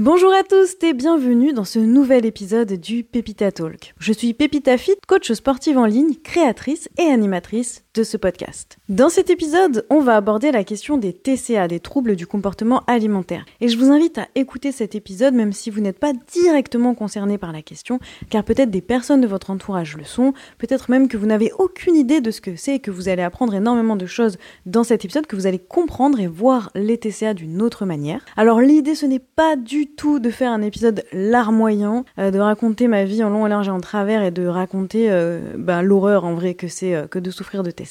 Bonjour à tous et bienvenue dans ce nouvel épisode du Pépita Talk. Je suis Pépita Fit, coach sportive en ligne, créatrice et animatrice ce podcast. Dans cet épisode, on va aborder la question des TCA, des troubles du comportement alimentaire. Et je vous invite à écouter cet épisode même si vous n'êtes pas directement concerné par la question, car peut-être des personnes de votre entourage le sont, peut-être même que vous n'avez aucune idée de ce que c'est et que vous allez apprendre énormément de choses dans cet épisode, que vous allez comprendre et voir les TCA d'une autre manière. Alors l'idée ce n'est pas du tout de faire un épisode larmoyant, euh, de raconter ma vie en long et large et en travers et de raconter euh, ben, l'horreur en vrai que c'est euh, que de souffrir de TCA.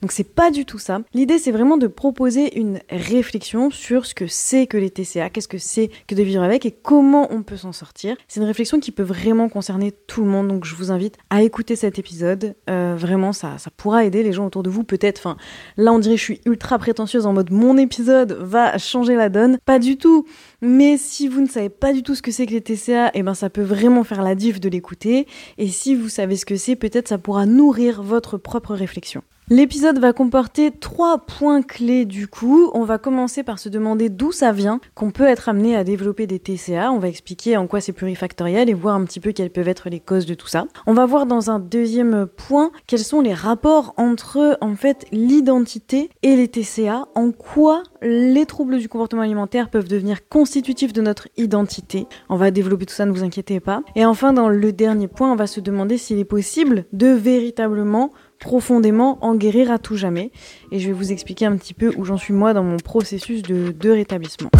Donc c'est pas du tout ça. L'idée c'est vraiment de proposer une réflexion sur ce que c'est que les TCA, qu'est-ce que c'est que de vivre avec et comment on peut s'en sortir. C'est une réflexion qui peut vraiment concerner tout le monde. Donc je vous invite à écouter cet épisode. vraiment ça, ça pourra aider les gens autour de vous peut-être. Enfin là on dirait que je suis ultra prétentieuse en mode mon épisode va changer la donne. Pas du tout. Mais si vous ne savez pas du tout ce que c'est que les TCA, eh ben ça peut vraiment faire la diff de l'écouter. Et si vous savez ce que c'est, peut-être ça pourra nourrir votre propre réflexion. L'épisode va comporter trois points clés du coup. On va commencer par se demander d'où ça vient, qu'on peut être amené à développer des TCA. On va expliquer en quoi c'est plurifactoriel et voir un petit peu quelles peuvent être les causes de tout ça. On va voir dans un deuxième point quels sont les rapports entre en fait l'identité et les TCA, en quoi les troubles du comportement alimentaire peuvent devenir constitutifs de notre identité. On va développer tout ça, ne vous inquiétez pas. Et enfin, dans le dernier point, on va se demander s'il est possible de véritablement profondément en guérir à tout jamais. Et je vais vous expliquer un petit peu où j'en suis moi dans mon processus de, de rétablissement.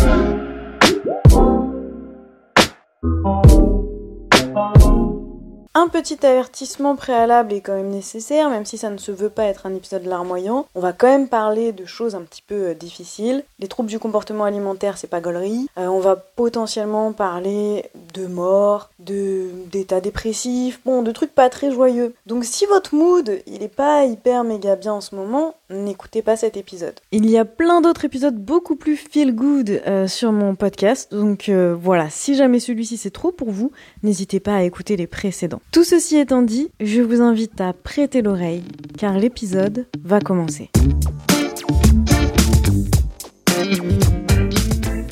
Un petit avertissement préalable est quand même nécessaire, même si ça ne se veut pas être un épisode larmoyant. On va quand même parler de choses un petit peu euh, difficiles. Les troubles du comportement alimentaire, c'est pas gaulerie. Euh, on va potentiellement parler de mort, de d'état dépressif, bon, de trucs pas très joyeux. Donc si votre mood, il est pas hyper méga bien en ce moment, n'écoutez pas cet épisode. Il y a plein d'autres épisodes beaucoup plus feel good euh, sur mon podcast. Donc voilà, si jamais celui-ci c'est trop pour vous, n'hésitez pas à écouter les précédents. Tout ceci étant dit, je vous invite à prêter l'oreille car l'épisode va commencer.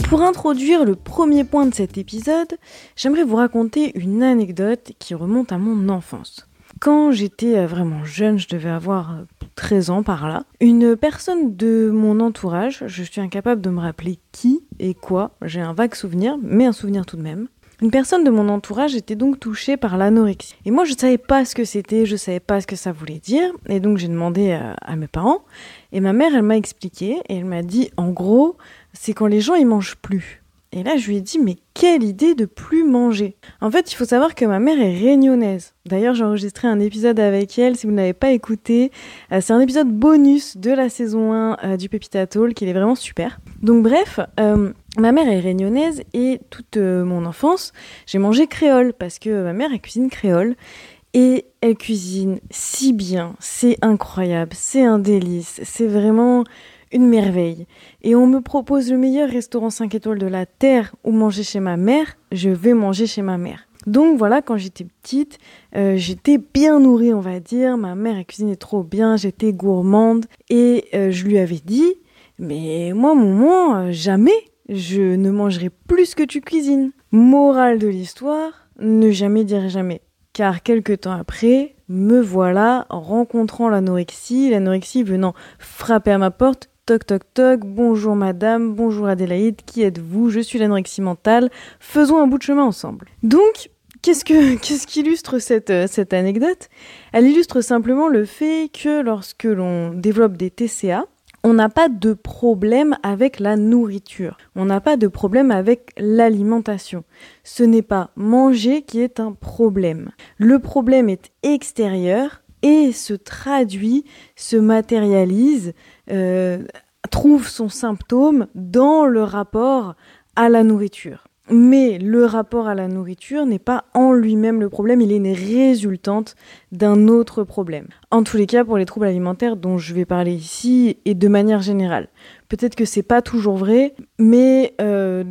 Pour introduire le premier point de cet épisode, j'aimerais vous raconter une anecdote qui remonte à mon enfance. Quand j'étais vraiment jeune, je devais avoir 13 ans par là, une personne de mon entourage, je suis incapable de me rappeler qui et quoi, j'ai un vague souvenir, mais un souvenir tout de même, une personne de mon entourage était donc touchée par l'anorexie. Et moi, je ne savais pas ce que c'était, je ne savais pas ce que ça voulait dire. Et donc, j'ai demandé à, mes parents. Et ma mère, elle m'a expliqué. Et elle m'a dit, en gros, c'est quand les gens, ils mangent plus. Et là, je lui ai dit, mais quelle idée de plus manger En fait, il faut savoir que ma mère est réunionnaise. D'ailleurs, j'ai enregistré un épisode avec elle, si vous ne l'avez pas écouté. Euh, c'est un épisode bonus de la saison 1 euh, du Pépita Talk, il est vraiment super. Donc bref, euh, ma mère est réunionnaise et toute mon enfance, j'ai mangé créole, parce que ma mère, elle cuisine créole. Et elle cuisine si bien, c'est incroyable, c'est un délice, c'est vraiment une merveille. Et on me propose le meilleur restaurant 5 étoiles de la Terre où manger chez ma mère, je vais manger chez ma mère. Donc voilà, quand j'étais petite, euh, j'étais bien nourrie, on va dire. Ma mère, elle cuisinait trop bien, j'étais gourmande. Et euh, je lui avais dit, mais moi, maman, euh, jamais je ne mangerai plus que tu cuisines. Morale de l'histoire, ne jamais dire jamais. Car quelques temps après, me voilà rencontrant l'anorexie, l'anorexie venant frapper à ma porte Toc toc toc, bonjour madame, bonjour Adélaïde, qui êtes-vous? Je suis l'anorexie mentale, faisons un bout de chemin ensemble. Donc, qu'est-ce que qu'est-ce qu'illustre cette, euh, cette anecdote? Elle illustre simplement le fait que lorsque l'on développe des TCA, on n'a pas de problème avec la nourriture, on n'a pas de problème avec l'alimentation. Ce n'est pas manger qui est un problème. Le problème est extérieur et se traduit, se matérialise euh, trouve son symptôme dans le rapport à la nourriture. Mais le rapport à la nourriture n'est pas en lui-même le problème, il est une résultante d'un autre problème. En tous les cas, pour les troubles alimentaires dont je vais parler ici et de manière générale. Peut-être que c'est pas toujours vrai, mais euh,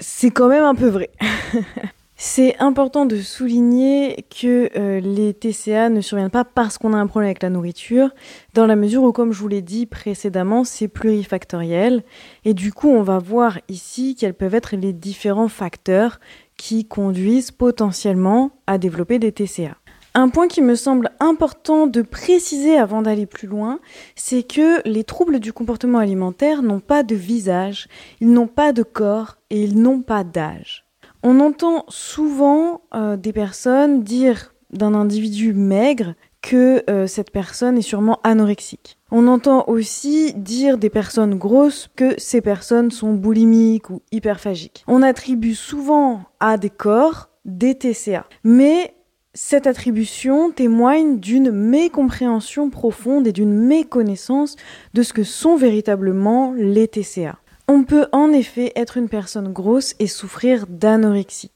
c'est quand même un peu vrai. C'est important de souligner que euh, les TCA ne surviennent pas parce qu'on a un problème avec la nourriture, dans la mesure où, comme je vous l'ai dit précédemment, c'est plurifactoriel. Et du coup, on va voir ici quels peuvent être les différents facteurs qui conduisent potentiellement à développer des TCA. Un point qui me semble important de préciser avant d'aller plus loin, c'est que les troubles du comportement alimentaire n'ont pas de visage, ils n'ont pas de corps et ils n'ont pas d'âge. On entend souvent euh, des personnes dire d'un individu maigre que euh, cette personne est sûrement anorexique. On entend aussi dire des personnes grosses que ces personnes sont boulimiques ou hyperphagiques. On attribue souvent à des corps des TCA. Mais cette attribution témoigne d'une mécompréhension profonde et d'une méconnaissance de ce que sont véritablement les TCA. On peut en effet être une personne grosse et souffrir d'anorexie.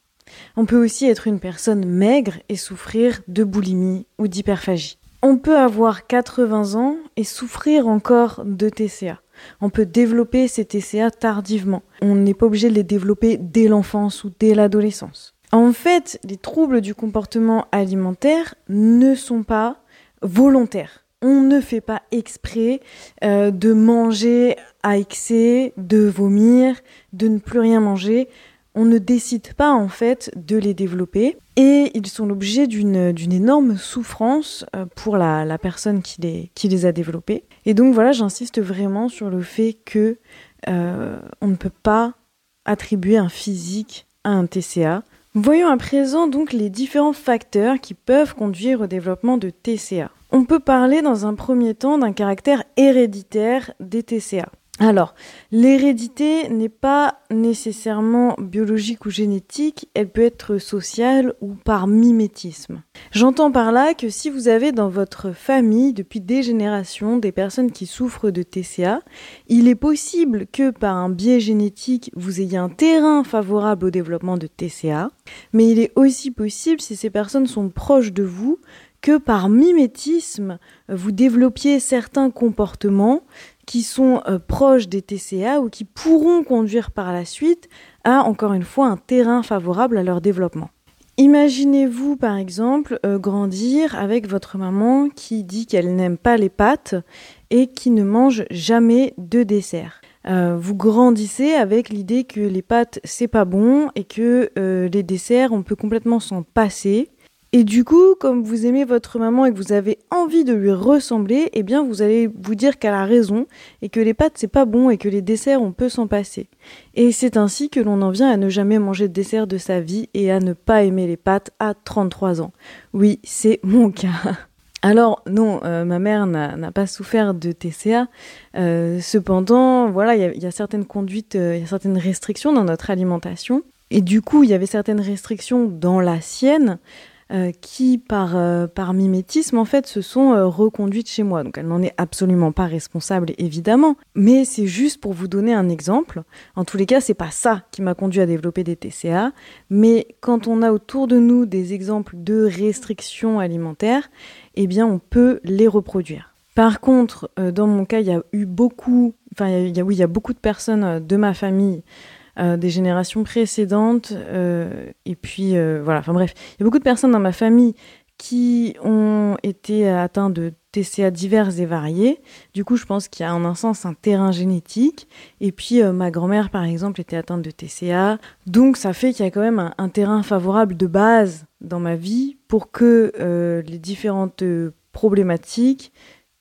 On peut aussi être une personne maigre et souffrir de boulimie ou d'hyperphagie. On peut avoir 80 ans et souffrir encore de TCA. On peut développer ces TCA tardivement. On n'est pas obligé de les développer dès l'enfance ou dès l'adolescence. En fait, les troubles du comportement alimentaire ne sont pas volontaires. On ne fait pas exprès euh, de manger à excès, de vomir, de ne plus rien manger. On ne décide pas en fait de les développer et ils sont l'objet d'une, énorme souffrance euh, pour la, personne qui les, a développés. Et donc voilà, j'insiste vraiment sur le fait que euh, on ne peut pas attribuer un physique à un TCA. Voyons à présent donc les différents facteurs qui peuvent conduire au développement de TCA. On peut parler dans un premier temps d'un caractère héréditaire des TCA. Alors, l'hérédité n'est pas nécessairement biologique ou génétique, elle peut être sociale ou par mimétisme. J'entends par là que si vous avez dans votre famille depuis des générations des personnes qui souffrent de TCA, il est possible que par un biais génétique vous ayez un terrain favorable au développement de TCA, mais il est aussi possible si ces personnes sont proches de vous que par mimétisme, vous développiez certains comportements qui sont euh, proches des TCA ou qui pourront conduire par la suite à, encore une fois, un terrain favorable à leur développement. Imaginez-vous par exemple euh, grandir avec votre maman qui dit qu'elle n'aime pas les pâtes et qui ne mange jamais de dessert. Euh, vous grandissez avec l'idée que les pâtes c'est pas bon et que les desserts on peut complètement s'en passer et du coup, comme vous aimez votre maman et que vous avez envie de lui ressembler, eh bien vous allez vous dire qu'elle a raison et que les pâtes c'est pas bon et que les desserts on peut s'en passer. Et c'est ainsi que l'on en vient à ne jamais manger de dessert de sa vie et à ne pas aimer les pâtes à 33 ans. Oui, c'est mon cas. Alors non, euh, ma mère n'a pas souffert de TCA. Euh, cependant, voilà, il y, a certaines conduites, euh, il y a certaines restrictions dans notre alimentation. Et du coup, il y avait certaines restrictions dans la sienne. Euh, qui, par, euh, par mimétisme, en fait, se sont euh, reconduites chez moi. Donc elle n'en est absolument pas responsable, évidemment. Mais c'est juste pour vous donner un exemple. En tous les cas, c'est pas ça qui m'a conduit à développer des TCA. Mais quand on a autour de nous des exemples de restrictions alimentaires, eh bien, on peut les reproduire. Par contre, dans mon cas, il y a eu beaucoup, enfin, oui, il y a beaucoup de personnes de ma famille des générations précédentes. Euh, et puis, euh, voilà, enfin bref, il y a beaucoup de personnes dans ma famille qui ont été atteints de TCA divers et variés. Du coup, je pense qu'il y a en un sens un terrain génétique. Et puis, ma grand-mère, par exemple, était atteinte de TCA. Donc, ça fait qu'il y a quand même un, terrain favorable de base dans ma vie pour que les différentes problématiques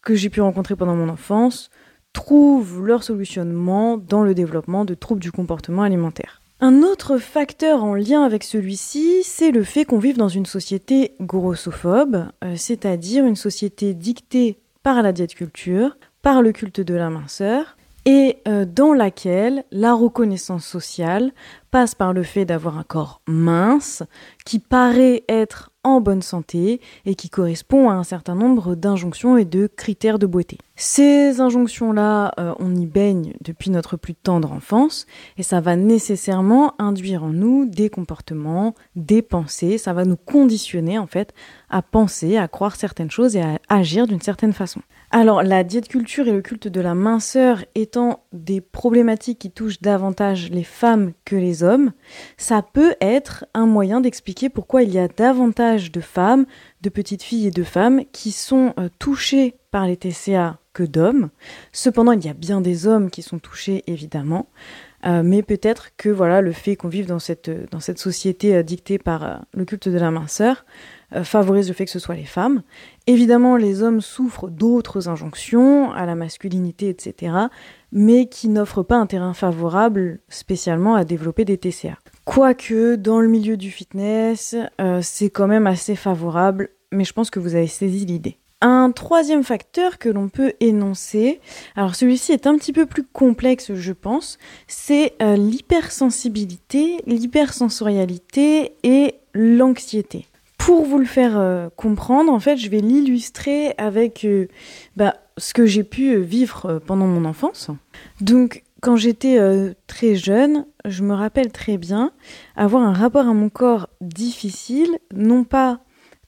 que j'ai pu rencontrer pendant mon enfance trouvent leur solutionnement dans le développement de troubles du comportement alimentaire. Un autre facteur en lien avec celui-ci, c'est le fait qu'on vive dans une société grossophobe, euh, c'est-à-dire une société dictée par la diète culture, par le culte de la minceur, et euh, dans laquelle la reconnaissance sociale passe par le fait d'avoir un corps mince, qui paraît être en bonne santé et qui correspond à un certain nombre d'injonctions et de critères de beauté. Ces injonctions-là, euh, on y baigne depuis notre plus tendre enfance et ça va nécessairement induire en nous des comportements, des pensées, ça va nous conditionner en fait à penser, à croire certaines choses et à agir d'une certaine façon. Alors la diète culture et le culte de la minceur étant des problématiques qui touchent davantage les femmes que les hommes, ça peut être un moyen d'expliquer pourquoi il y a davantage de femmes, de petites filles et de femmes qui sont euh, touchées par les TCA que d'hommes. Cependant, il y a bien des hommes qui sont touchés, évidemment. Euh, mais peut-être que voilà le fait qu'on vive dans cette, dans cette société euh, dictée par le culte de la minceur favorise le fait que ce soit les femmes. Évidemment, les hommes souffrent d'autres injonctions à la masculinité, etc., mais qui n'offrent pas un terrain favorable spécialement à développer des TCA. Quoique, dans le milieu du fitness, euh, c'est quand même assez favorable, mais je pense que vous avez saisi l'idée. Un troisième facteur que l'on peut énoncer, alors celui-ci est un petit peu plus complexe je pense, c'est euh, l'hypersensibilité, l'hypersensorialité et l'anxiété. Pour vous le faire euh, comprendre, en fait, je vais l'illustrer avec bah, ce que j'ai pu vivre pendant mon enfance. Donc, quand j'étais euh, très jeune, je me rappelle très bien avoir un rapport à mon corps difficile, non pas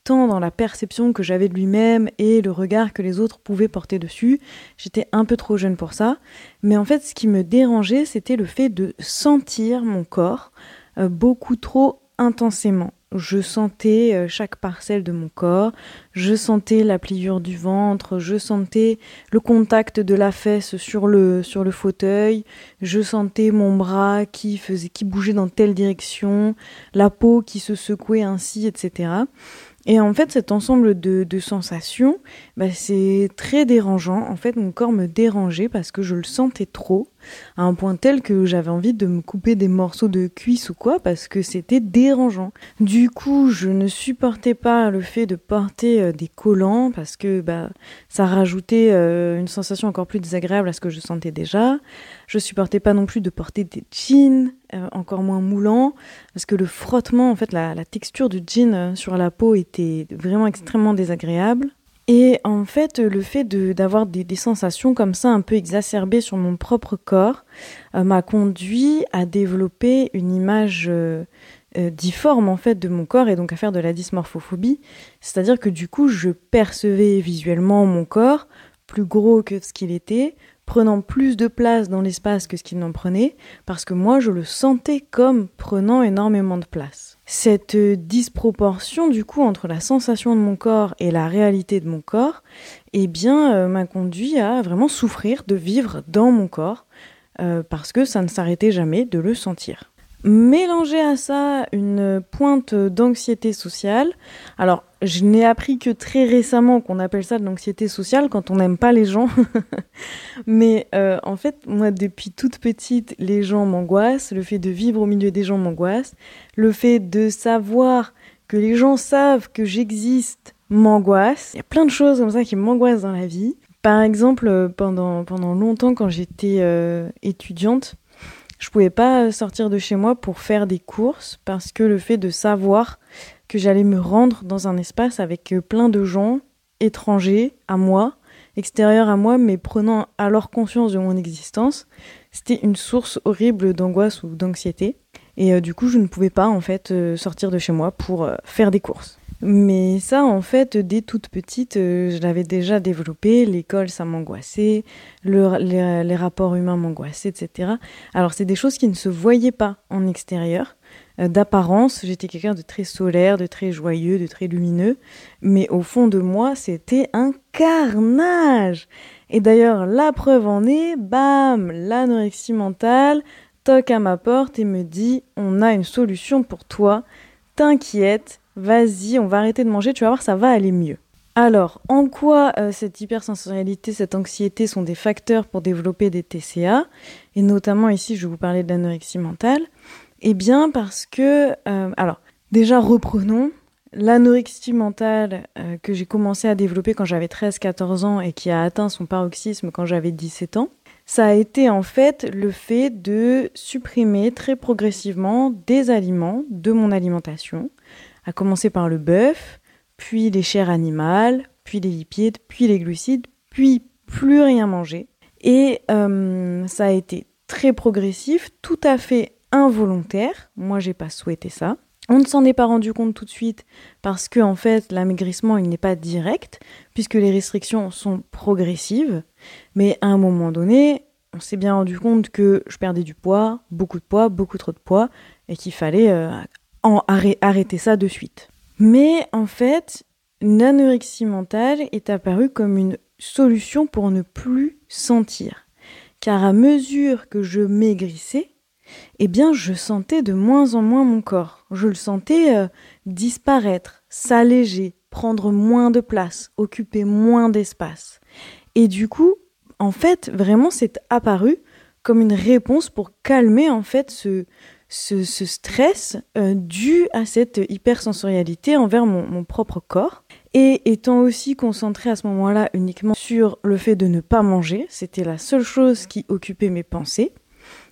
tant dans la perception que j'avais de lui-même et le regard que les autres pouvaient porter dessus, j'étais un peu trop jeune pour ça, mais en fait ce qui me dérangeait c'était le fait de sentir mon corps euh, beaucoup trop intensément je sentais euh, chaque parcelle de mon corps, je sentais la pliure du ventre, je sentais le contact de la fesse sur le, sur le fauteuil, je sentais mon bras qui faisait, qui bougeait dans telle direction, la peau qui se secouait ainsi, etc. Et en fait, cet ensemble de, sensations, bah, c'est très dérangeant. En fait, mon corps me dérangeait parce que je le sentais trop, à un point tel que j'avais envie de me couper des morceaux de cuisse ou quoi, parce que c'était dérangeant. Du coup, je ne supportais pas le fait de porter euh, des collants, parce que bah, ça rajoutait euh, une sensation encore plus désagréable à ce que je sentais déjà. Je supportais pas non plus de porter des jeans, euh, encore moins moulants, parce que le frottement, en fait, la, texture du jean sur la peau était vraiment extrêmement désagréable. Et en fait, le fait d'avoir des, sensations comme ça un peu exacerbées sur mon propre corps euh, m'a conduit à développer une image difforme en fait de mon corps et donc à faire de la dysmorphophobie. C'est-à-dire que du coup, je percevais visuellement mon corps plus gros que ce qu'il était, prenant plus de place dans l'espace que ce qu'il n'en prenait, parce que moi je le sentais comme prenant énormément de place. Cette disproportion du coup entre la sensation de mon corps et la réalité de mon corps, eh bien euh, m'a conduit à vraiment souffrir de vivre dans mon corps, euh, parce que ça ne s'arrêtait jamais de le sentir. Mélanger à ça une pointe d'anxiété sociale. Alors, je n'ai appris que très récemment qu'on appelle ça de l'anxiété sociale quand on n'aime pas les gens. Mais euh, en fait, moi, depuis toute petite, les gens m'angoissent. Le fait de vivre au milieu des gens m'angoisse. Le fait de savoir que les gens savent que j'existe m'angoisse. Il y a plein de choses comme ça qui m'angoissent dans la vie. Par exemple, pendant, pendant longtemps, quand j'étais euh, étudiante, je pouvais pas sortir de chez moi pour faire des courses parce que le fait de savoir que j'allais me rendre dans un espace avec euh, plein de gens étrangers à moi, extérieurs à moi, mais prenant alors conscience de mon existence, c'était une source horrible d'angoisse ou d'anxiété. Et euh, du coup, je ne pouvais pas en fait euh, sortir de chez moi pour faire des courses. Mais ça, en fait, dès toute petite, euh, je l'avais déjà développé. L'école, ça m'angoissait. les, rapports humains m'angoissaient, etc. Alors, c'est des choses qui ne se voyaient pas en extérieur. Euh, d'apparence, j'étais quelqu'un de très solaire, de très joyeux, de très lumineux. Mais au fond de moi, c'était un carnage. Et d'ailleurs, la preuve en est, bam, l'anorexie mentale toque à ma porte et me dit, on a une solution pour toi. T'inquiète, vas-y, on va arrêter de manger, tu vas voir, ça va aller mieux. Alors, en quoi euh, cette hypersensorialité, cette anxiété sont des facteurs pour développer des TCA Et notamment ici, je vais vous parler de l'anorexie mentale. Eh bien, parce que, euh, alors, déjà reprenons, l'anorexie mentale euh, que j'ai commencé à développer quand j'avais 13-14 ans et qui a atteint son paroxysme quand j'avais 17 ans, ça a été en fait le fait de supprimer très progressivement des aliments de mon alimentation à commencer par le bœuf, puis les chairs animales, puis les lipides, puis les glucides, puis plus rien manger. Et euh, ça a été très progressif, tout à fait involontaire. Moi, j'ai pas souhaité ça. On ne s'en est pas rendu compte tout de suite parce que en fait, l'amaigrissement il n'est pas direct puisque les restrictions sont progressives. Mais à un moment donné, on s'est bien rendu compte que je perdais du poids, beaucoup de poids, beaucoup trop de poids, et qu'il fallait euh, arrêter ça de suite. Mais en fait, l'anorexie mentale est apparue comme une solution pour ne plus sentir. Car à mesure que je maigrissais, eh bien, je sentais de moins en moins mon corps. Je le sentais euh, disparaître, s'alléger, prendre moins de place, occuper moins d'espace. Et du coup, en fait, vraiment, c'est apparu comme une réponse pour calmer en fait ce, stress euh, dû à cette hypersensorialité envers mon, propre corps. Et étant aussi concentré à ce moment-là uniquement sur le fait de ne pas manger, c'était la seule chose qui occupait mes pensées,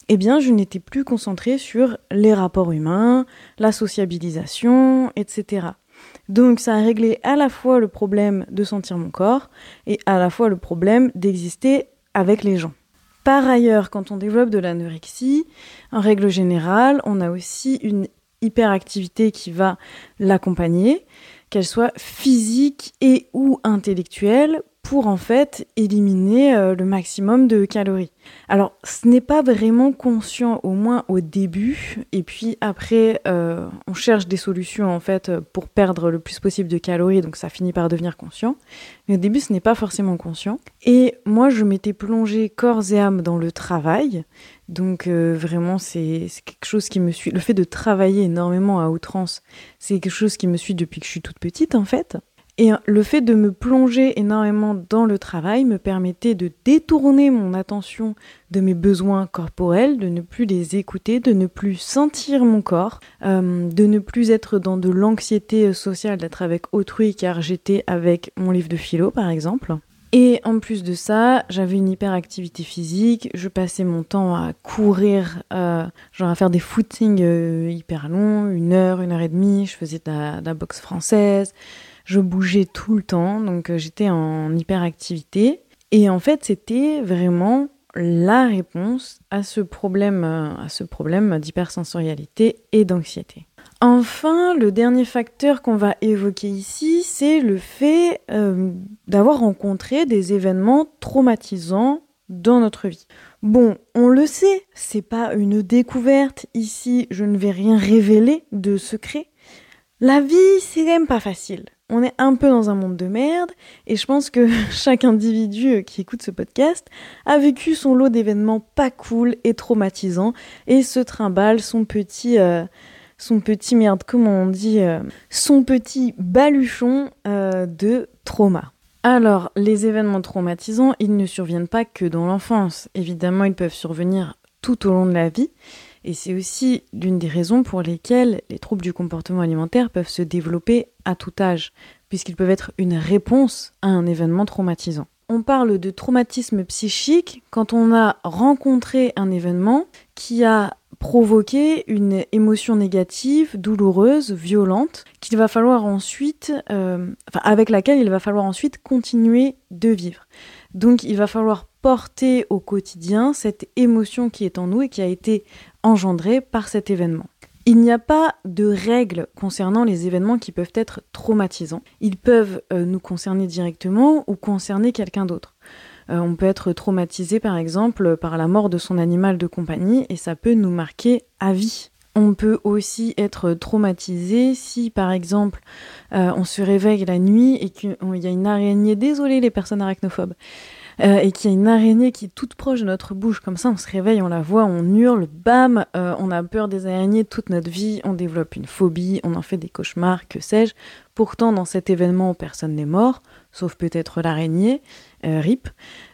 eh bien je n'étais plus concentrée sur les rapports humains, la sociabilisation, etc. Donc ça a réglé à la fois le problème de sentir mon corps et à la fois le problème d'exister avec les gens. Par ailleurs, quand on développe de l'anorexie, en règle générale, on a aussi une hyperactivité qui va l'accompagner, qu'elle soit physique et ou intellectuelle, pour en fait éliminer euh, le maximum de calories. Alors ce n'est pas vraiment conscient au moins au début et puis après euh, on cherche des solutions en fait pour perdre le plus possible de calories donc ça finit par devenir conscient. Mais au début ce n'est pas forcément conscient et moi je m'étais plongée corps et âme dans le travail donc euh, vraiment c'est quelque chose qui me suit. Le fait de travailler énormément à outrance c'est quelque chose qui me suit depuis que je suis toute petite en fait. Et le fait de me plonger énormément dans le travail me permettait de détourner mon attention de mes besoins corporels, de ne plus les écouter, de ne plus sentir mon corps, euh, de ne plus être dans de l'anxiété sociale d'être avec autrui car j'étais avec mon livre de philo par exemple. Et en plus de ça, j'avais une hyperactivité physique, je passais mon temps à courir, euh, genre à faire des footings euh, hyper longs, une heure, une heure et demie, je faisais de la boxe française, je bougeais tout le temps, donc euh, j'étais en hyperactivité. Et en fait, c'était vraiment la réponse à ce problème, euh, à ce problème d'hypersensorialité et d'anxiété. Enfin, le dernier facteur qu'on va évoquer ici, c'est le fait euh, d'avoir rencontré des événements traumatisants dans notre vie. Bon, on le sait, c'est pas une découverte ici, je ne vais rien révéler de secret. La vie, c'est quand même pas facile on est un peu dans un monde de merde et je pense que chaque individu qui écoute ce podcast a vécu son lot d'événements pas cool et traumatisants et se trimballe son petit euh, son petit merde comment on dit euh, son petit baluchon euh, de trauma. Alors, les événements traumatisants, ils ne surviennent pas que dans l'enfance. Évidemment, ils peuvent survenir tout au long de la vie. Et c'est aussi l'une des raisons pour lesquelles les troubles du comportement alimentaire peuvent se développer à tout âge, puisqu'ils peuvent être une réponse à un événement traumatisant. On parle de traumatisme psychique quand on a rencontré un événement qui a provoqué une émotion négative, douloureuse, violente, qu'il va falloir ensuite, euh, avec laquelle il va falloir ensuite continuer de vivre. Donc il va falloir porter au quotidien cette émotion qui est en nous et qui a été engendrée par cet événement. Il n'y a pas de règles concernant les événements qui peuvent être traumatisants. Ils peuvent euh, nous concerner directement ou concerner quelqu'un d'autre. Euh, on peut être traumatisé par exemple par la mort de son animal de compagnie et ça peut nous marquer à vie. On peut aussi être traumatisé si, par exemple, euh, on se réveille la nuit et qu'il y a une araignée, désolé les personnes arachnophobes, euh, et qu'il y a une araignée qui est toute proche de notre bouche, comme ça on se réveille, on la voit, on hurle, bam, euh, on a peur des araignées toute notre vie, on développe une phobie, on en fait des cauchemars, que sais-je. Pourtant, dans cet événement, personne n'est mort, sauf peut-être l'araignée, RIP,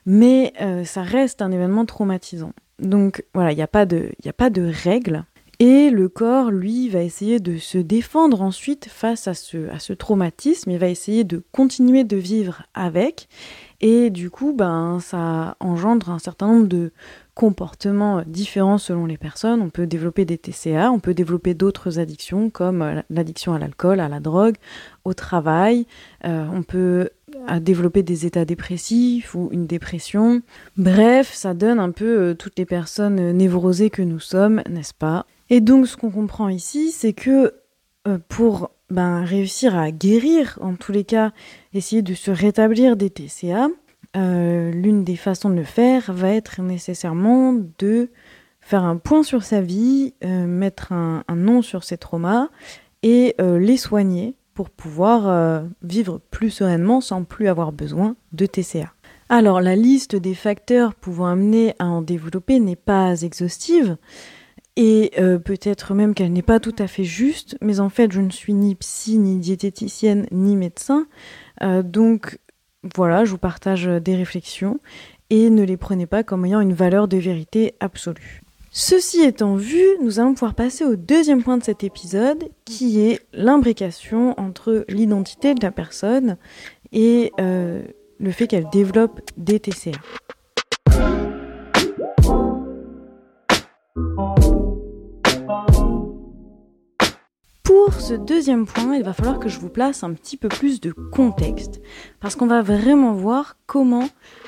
mais ça reste un événement traumatisant. Donc voilà, il n'y a, pas de, a pas de règles et le corps, lui, va essayer de se défendre ensuite face à ce, à ce traumatisme. Il va essayer de continuer de vivre avec. Et du coup, ben, ça engendre un certain nombre de comportements différents selon les personnes. On peut développer des TCA, on peut développer d'autres addictions comme l'addiction à l'alcool, à la drogue, au travail. Euh, on peut développer des états dépressifs ou une dépression. Bref, ça donne un peu euh, toutes les personnes névrosées que nous sommes, n'est-ce pas? Et donc ce qu'on comprend ici, c'est que euh, pour ben, réussir à guérir, en tous les cas, essayer de se rétablir des TCA, l'une des façons de le faire va être nécessairement de faire un point sur sa vie, mettre un, nom sur ses traumas et les soigner pour pouvoir vivre plus sereinement sans plus avoir besoin de TCA. Alors la liste des facteurs pouvant amener à en développer n'est pas exhaustive, et euh, peut-être même qu'elle n'est pas tout à fait juste, mais en fait je ne suis ni psy, ni diététicienne, ni médecin. Euh, donc voilà, je vous partage des réflexions et ne les prenez pas comme ayant une valeur de vérité absolue. Ceci étant vu, nous allons pouvoir passer au deuxième point de cet épisode, qui est l'imbrication entre l'identité de la personne et euh, le fait qu'elle développe des TCA. Pour ce deuxième point, il va falloir que je vous place un petit peu plus de contexte, parce qu'on va vraiment voir comment,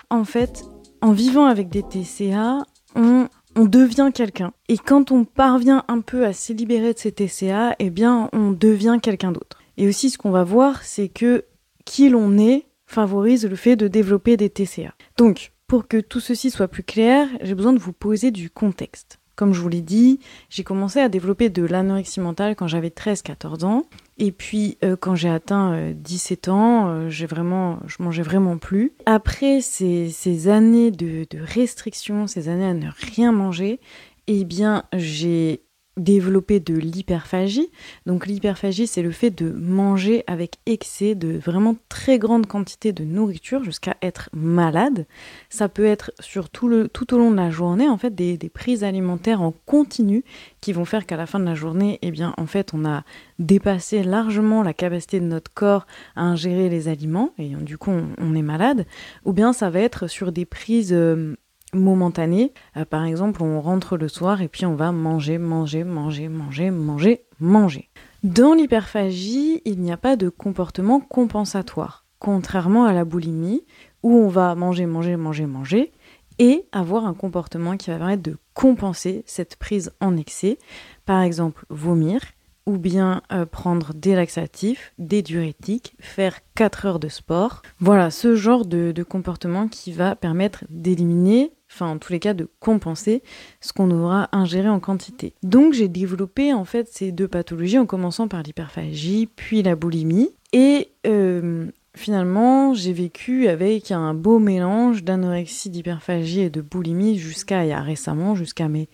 en fait, en vivant avec des TCA, on, devient quelqu'un. Et quand on parvient un peu à se libérer de ces TCA, eh bien, on devient quelqu'un d'autre. Et aussi, ce qu'on va voir, c'est que qui l'on est favorise le fait de développer des TCA. Donc, pour que tout ceci soit plus clair, j'ai besoin de vous poser du contexte. Comme je vous l'ai dit, j'ai commencé à développer de l'anorexie mentale quand j'avais 13-14 ans. Et puis euh, quand j'ai atteint 17 euh, ans, euh, j'ai vraiment, je mangeais vraiment plus. Après ces, ces années de, de restrictions, ces années à ne rien manger, eh bien j'ai développer de l'hyperphagie. Donc l'hyperphagie, c'est le fait de manger avec excès de vraiment très grande quantité de nourriture jusqu'à être malade. Ça peut être sur tout au long de la journée, en fait, des, prises alimentaires en continu qui vont faire qu'à la fin de la journée, eh bien, en fait, on a dépassé largement la capacité de notre corps à ingérer les aliments et du coup, on, est malade. Ou bien ça va être sur des prises... Euh, momentané. Euh, par exemple, on rentre le soir et puis on va manger, manger, manger, manger, manger, manger. Dans l'hyperphagie, il n'y a pas de comportement compensatoire, contrairement à la boulimie, où on va manger, manger, manger, manger, et avoir un comportement qui va permettre de compenser cette prise en excès. Par exemple, vomir, ou bien euh, prendre des laxatifs, des diurétiques, faire 4 heures de sport. Voilà, ce genre de, comportement qui va permettre d'éliminer enfin en tous les cas de compenser ce qu'on aura ingéré en quantité. Donc j'ai développé en fait ces deux pathologies en commençant par l'hyperphagie, puis la boulimie. Et euh, finalement j'ai vécu avec un beau mélange d'anorexie, d'hyperphagie et de boulimie jusqu'à il y a récemment, jusqu'à mes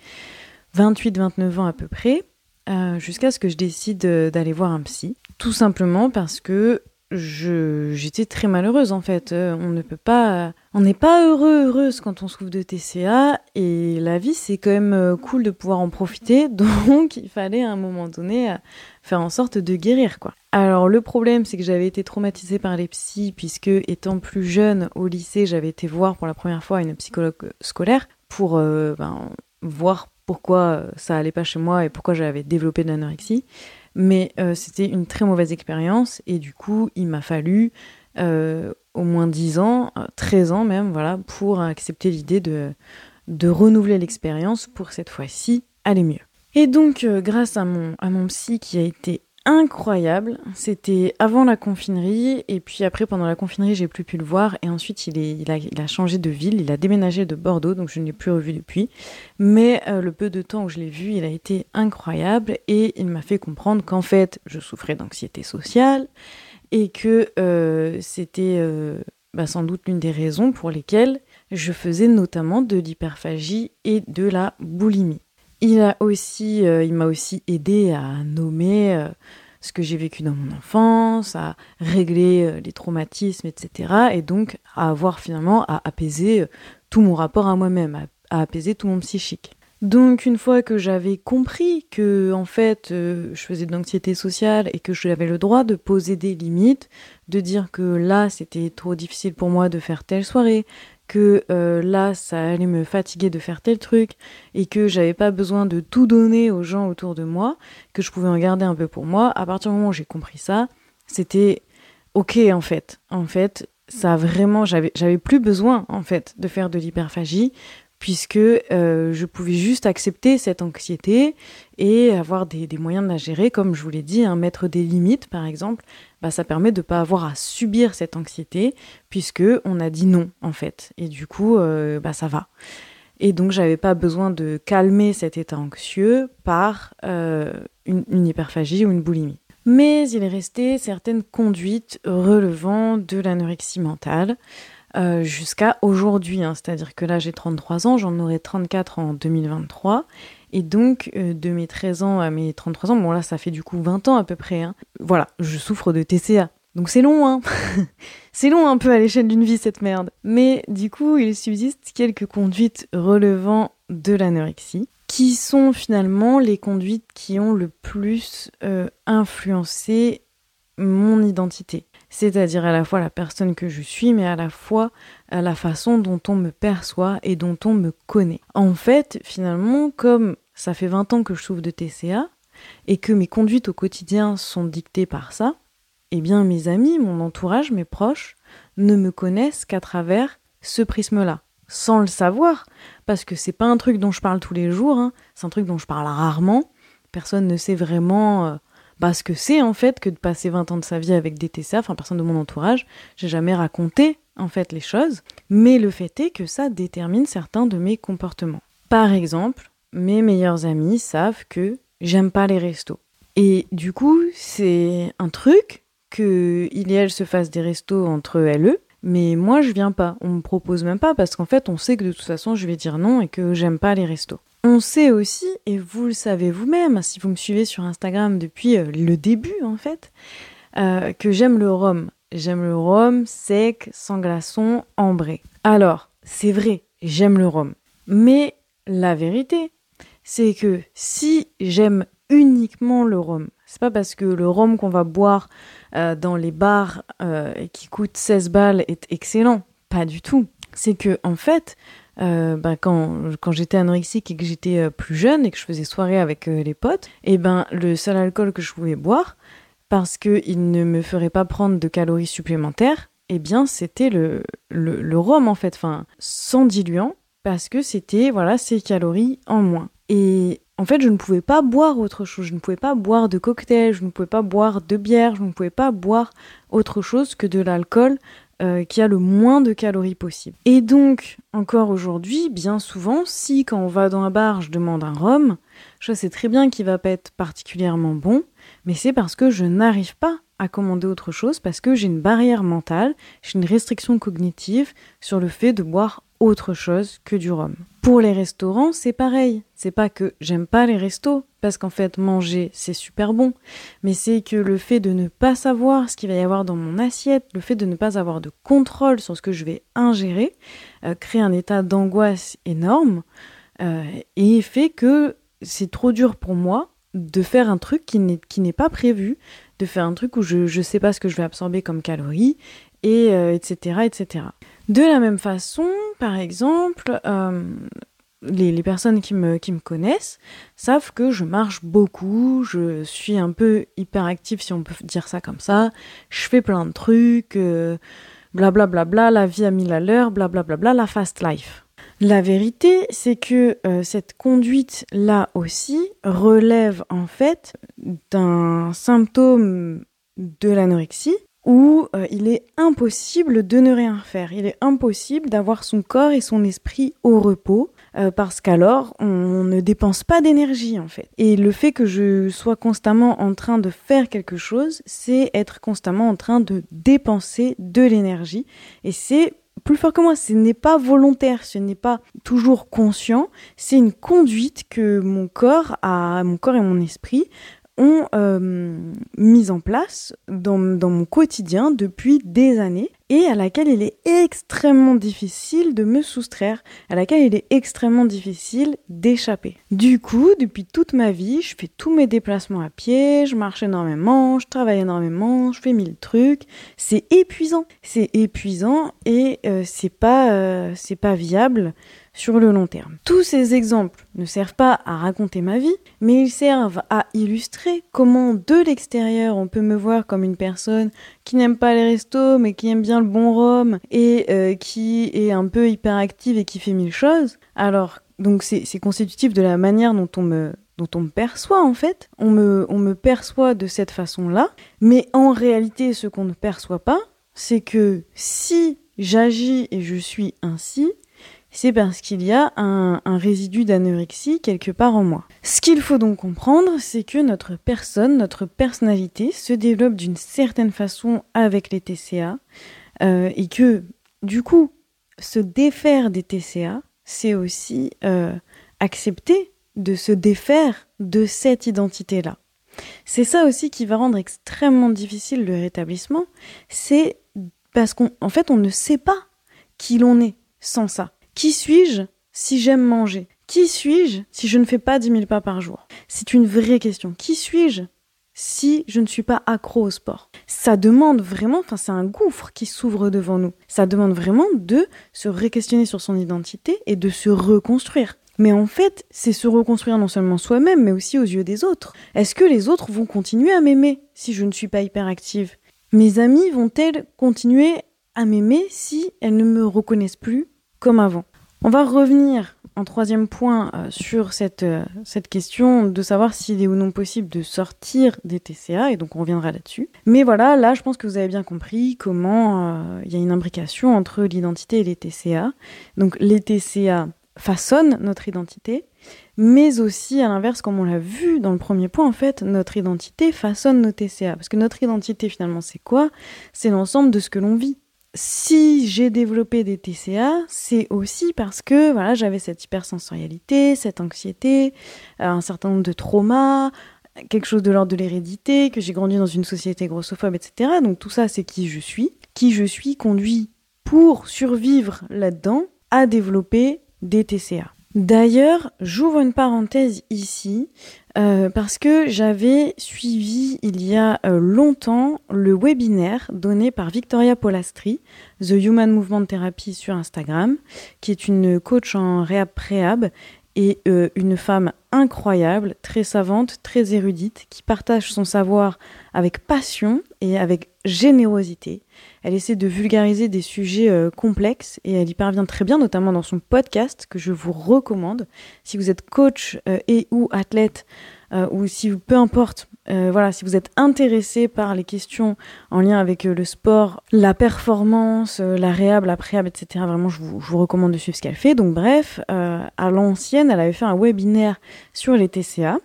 28-29 ans à peu près. Euh, jusqu'à ce que je décide d'aller voir un psy. Tout simplement parce que j'étais très malheureuse en fait. Euh, on ne peut pas, on n'est pas heureux heureuse quand on souffre de TCA et la vie c'est quand même euh, cool de pouvoir en profiter. Donc il fallait à un moment donné euh, faire en sorte de guérir quoi. Alors le problème c'est que j'avais été traumatisée par les psys puisque étant plus jeune au lycée j'avais été voir pour la première fois une psychologue scolaire pour ben, voir pourquoi ça allait pas chez moi et pourquoi j'avais développé de l'anorexie. Mais euh, c'était une très mauvaise expérience et du coup, il m'a fallu euh, au moins 10 ans, 13 euh, ans même, voilà, pour accepter l'idée de, de renouveler l'expérience pour cette fois-ci aller mieux. Et donc, grâce à mon, à mon psy qui a été incroyable. C'était avant la confinerie et puis après pendant la confinerie j'ai plus pu le voir et ensuite il, est, il, a, changé de ville, il a déménagé de Bordeaux donc je ne l'ai plus revu depuis. Mais euh, le peu de temps où je l'ai vu il a été incroyable et il m'a fait comprendre qu'en fait je souffrais d'anxiété sociale et que euh, c'était euh, bah, sans doute l'une des raisons pour lesquelles je faisais notamment de l'hyperphagie et de la boulimie. Il a aussi, euh, il m'a aussi aidé à nommer euh, ce que j'ai vécu dans mon enfance, à régler euh, les traumatismes, etc. Et donc à avoir finalement à apaiser tout mon rapport à moi-même, à, apaiser tout mon psychique. Donc une fois que j'avais compris que en fait je faisais de l'anxiété sociale et que j'avais le droit de poser des limites, de dire que là c'était trop difficile pour moi de faire telle soirée, que euh, là ça allait me fatiguer de faire tel truc et que j'avais pas besoin de tout donner aux gens autour de moi, que je pouvais en garder un peu pour moi. À partir du moment où j'ai compris ça, c'était ok en fait. En fait, ça vraiment j'avais j'avais plus besoin en fait de faire de l'hyperphagie puisque euh, je pouvais juste accepter cette anxiété et avoir des, moyens de la gérer, comme je vous l'ai dit, hein, mettre des limites par exemple, bah, ça permet de ne pas avoir à subir cette anxiété, puisque on a dit non en fait, et du coup euh, bah, ça va. Et donc j'avais pas besoin de calmer cet état anxieux par euh, une, hyperphagie ou une boulimie. Mais il est resté certaines conduites relevant de l'anorexie mentale. Euh, jusqu'à aujourd'hui. Hein. C'est-à-dire que là, j'ai 33 ans, j'en aurai 34 en 2023. Et donc, euh, de mes 13 ans à mes 33 ans, bon là, ça fait du coup 20 ans à peu près. Hein. Voilà, je souffre de TCA. Donc c'est long, hein C'est long un peu à l'échelle d'une vie, cette merde. Mais du coup, il subsiste quelques conduites relevant de l'anorexie, qui sont finalement les conduites qui ont le plus euh, influencé mon identité c'est-à-dire à la fois la personne que je suis, mais à la fois euh, la façon dont on me perçoit et dont on me connaît. En fait, finalement, comme ça fait 20 ans que je souffre de TCA, et que mes conduites au quotidien sont dictées par ça, eh bien mes amis, mon entourage, mes proches, ne me connaissent qu'à travers ce prisme-là, sans le savoir, parce que c'est pas un truc dont je parle tous les jours, hein. c'est un truc dont je parle rarement, personne ne sait vraiment... Euh, bah, ce que c'est en fait que de passer 20 ans de sa vie avec des TCA, enfin personne de mon entourage, j'ai jamais raconté en fait les choses, mais le fait est que ça détermine certains de mes comportements. Par exemple, mes meilleurs amis savent que j'aime pas les restos. Et du coup, c'est un truc que il et elle se fassent des restos entre elles eux, mais moi je viens pas, on me propose même pas parce qu'en fait on sait que de toute façon je vais dire non et que j'aime pas les restos. On sait aussi, et vous le savez vous-même, si vous me suivez sur Instagram depuis euh, le début en fait, euh, que j'aime le rhum. J'aime le rhum sec, sans glaçon, ambré. Alors, c'est vrai, j'aime le rhum. Mais la vérité, c'est que si j'aime uniquement le rhum, c'est pas parce que le rhum qu'on va boire euh, dans les bars qui coûte 16 balles est excellent. Pas du tout. C'est que, en fait, euh, bah, quand, j'étais anorexique et que j'étais euh, plus jeune et que je faisais soirée avec euh, les potes, et eh ben le seul alcool que je pouvais boire, parce qu'il ne me ferait pas prendre de calories supplémentaires, eh bien c'était le, rhum en fait, enfin sans diluant, parce que c'était voilà ces calories en moins. Et en fait, je ne pouvais pas boire autre chose, je ne pouvais pas boire de cocktail, je ne pouvais pas boire de bière, je ne pouvais pas boire autre chose que de l'alcool euh, qui a le moins de calories possible. Et donc, encore aujourd'hui, bien souvent, si quand on va dans un bar, je demande un rhum, je sais très bien qu'il va pas être particulièrement bon, mais c'est parce que je n'arrive pas à commander autre chose, parce que j'ai une barrière mentale, j'ai une restriction cognitive sur le fait de boire autre chose que du rhum. Pour les restaurants, c'est pareil. C'est pas que j'aime pas les restos, parce qu'en fait, manger, c'est super bon. Mais c'est que le fait de ne pas savoir ce qu'il va y avoir dans mon assiette, le fait de ne pas avoir de contrôle sur ce que je vais ingérer, euh, crée un état d'angoisse énorme euh, et fait que c'est trop dur pour moi de faire un truc qui n'est pas prévu, de faire un truc où je ne sais pas ce que je vais absorber comme calories, et etc., euh, etc. De la même façon, par exemple, euh, les, personnes qui me, connaissent savent que je marche beaucoup, je suis un peu hyperactive si on peut dire ça comme ça, je fais plein de trucs, blablabla, bla, bla, bla, la vie à mille à l'heure, blablabla, bla, la fast life. La vérité, c'est que euh, cette conduite-là aussi relève en fait d'un symptôme de l'anorexie où euh, il est impossible de ne rien faire. Il est impossible d'avoir son corps et son esprit au repos euh, parce qu'alors on ne dépense pas d'énergie en fait. Et le fait que je sois constamment en train de faire quelque chose, c'est être constamment en train de dépenser de l'énergie et c'est plus fort que moi, ce n'est pas volontaire, ce n'est pas toujours conscient, c'est une conduite que mon corps a, mon corps et mon esprit ont euh, mis en place dans, mon quotidien depuis des années et à laquelle il est extrêmement difficile de me soustraire, à laquelle il est extrêmement difficile d'échapper. Du coup, depuis toute ma vie, je fais tous mes déplacements à pied, je marche énormément, je travaille énormément, je fais mille trucs. C'est épuisant, c'est épuisant et euh, c'est pas, euh, c'est pas viable sur le long terme. Tous ces exemples ne servent pas à raconter ma vie, mais ils servent à illustrer comment de l'extérieur on peut me voir comme une personne qui n'aime pas les restos mais qui aime bien le bon rhum et euh, qui est un peu hyperactive et qui fait mille choses. Alors donc c'est constitutif de la manière dont on me dont on me perçoit en fait. On me, on me perçoit de cette façon-là, mais en réalité ce qu'on ne perçoit pas, c'est que si j'agis et je suis ainsi, c'est parce qu'il y a un, résidu d'anorexie quelque part en moi. Ce qu'il faut donc comprendre, c'est que notre personne, notre personnalité se développe d'une certaine façon avec les TCA euh, et que du coup, se défaire des TCA, c'est aussi euh, accepter de se défaire de cette identité-là. C'est ça aussi qui va rendre extrêmement difficile le rétablissement, c'est parce qu'en fait on ne sait pas qui l'on est sans ça. Qui suis-je si j'aime manger? Qui suis-je si je ne fais pas 10 000 pas par jour? C'est une vraie question. Qui suis-je si je ne suis pas accro au sport? Ça demande vraiment, enfin c'est un gouffre qui s'ouvre devant nous. Ça demande vraiment de se réquestionner sur son identité et de se reconstruire. Mais en fait, c'est se reconstruire non seulement soi-même, mais aussi aux yeux des autres. Est-ce que les autres vont continuer à m'aimer si je ne suis pas hyperactive? Mes amis vont-elles continuer à m'aimer si elles ne me reconnaissent plus comme avant? On va revenir en troisième point euh, sur cette, euh, cette question de savoir s'il est ou non possible de sortir des TCA, et donc on reviendra là-dessus. Mais voilà, là je pense que vous avez bien compris comment euh, il y a une imbrication entre l'identité et les TCA. Donc les TCA façonnent notre identité, mais aussi à l'inverse, comme on l'a vu dans le premier point, en fait, notre identité façonne nos TCA. Parce que notre identité finalement c'est quoi? C'est l'ensemble de ce que l'on vit si j'ai développé des TCA, c'est aussi parce que voilà, j'avais cette hypersensorialité, cette anxiété, euh, un certain nombre de traumas, quelque chose de l'ordre de l'hérédité, que j'ai grandi dans une société grossophobe, etc. Donc tout ça, c'est qui je suis. Qui je suis conduit pour survivre là-dedans à développer des TCA. D'ailleurs, j'ouvre une parenthèse ici euh, parce que j'avais suivi il y a euh, longtemps le webinaire donné par Victoria Polastri, The Human Movement Therapy sur Instagram, qui est une coach en réhab préhab et euh, une femme incroyable, très savante, très érudite, qui partage son savoir avec passion et avec générosité. Elle essaie de vulgariser des sujets euh, complexes et elle y parvient très bien, notamment dans son podcast que je vous recommande. Si vous êtes coach euh, et ou athlète, ou si vous, peu importe, voilà, si vous êtes intéressé par les questions en lien avec le sport, la performance, la réhab, la préhab, etc., vraiment, je vous, je vous, recommande de suivre ce qu'elle fait. Donc, bref, à l'ancienne, elle avait fait un webinaire sur les TCA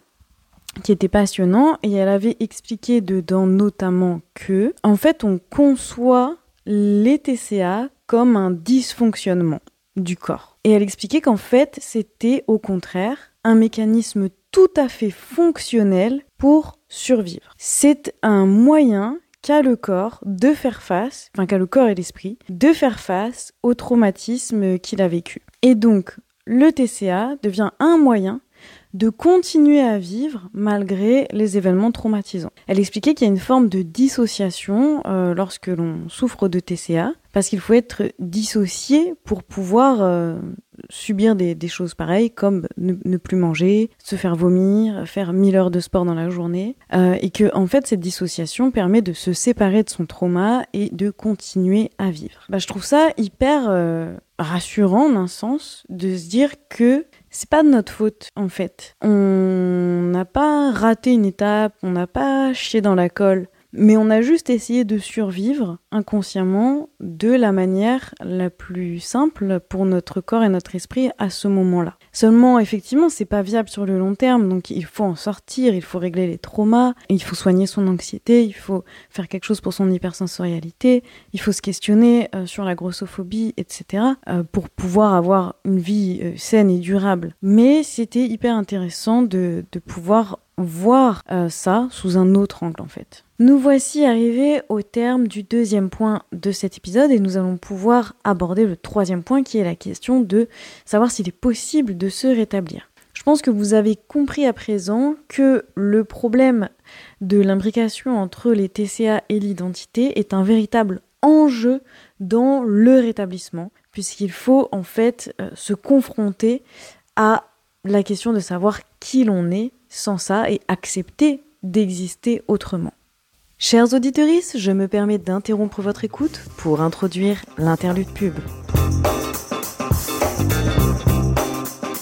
qui était passionnant et elle avait expliqué dedans notamment que en fait on conçoit les TCA comme un dysfonctionnement du corps. Et elle expliquait qu'en fait c'était au contraire un mécanisme tout à fait fonctionnel pour survivre. C'est un moyen qu'a le corps de faire face, enfin qu'a le corps et l'esprit, de faire face au traumatisme qu'il a vécu. Et donc le TCA devient un moyen de continuer à vivre malgré les événements traumatisants. Elle expliquait qu'il y a une forme de dissociation euh, lorsque l'on souffre de TCA, parce qu'il faut être dissocié pour pouvoir euh, subir des, choses pareilles, comme ne, plus manger, se faire vomir, faire 1000 heures de sport dans la journée, euh, et que en fait cette dissociation permet de se séparer de son trauma et de continuer à vivre. Bah, je trouve ça hyper rassurant d'un sens de se dire que c'est pas de notre faute en fait. On n'a pas raté une étape, on n'a pas chié dans la colle, mais on a juste essayé de survivre inconsciemment de la manière la plus simple pour notre corps et notre esprit à ce moment-là. Seulement, effectivement, c'est pas viable sur le long terme, donc il faut en sortir, il faut régler les traumas, il faut soigner son anxiété, il faut faire quelque chose pour son hypersensorialité, il faut se questionner euh, sur la grossophobie, etc., euh, pour pouvoir avoir une vie euh, saine et durable. Mais c'était hyper intéressant de, de pouvoir voir ça sous un autre angle en fait. Nous voici arrivés au terme du deuxième point de cet épisode et nous allons pouvoir aborder le troisième point qui est la question de savoir s'il est possible de se rétablir. Je pense que vous avez compris à présent que le problème de l'imbrication entre les TCA et l'identité est un véritable enjeu dans le rétablissement puisqu'il faut en fait euh, se confronter à la question de savoir qui l'on est sans ça et accepter d'exister autrement. Chers auditeurs, je me permets d'interrompre votre écoute pour introduire l'interlude pub.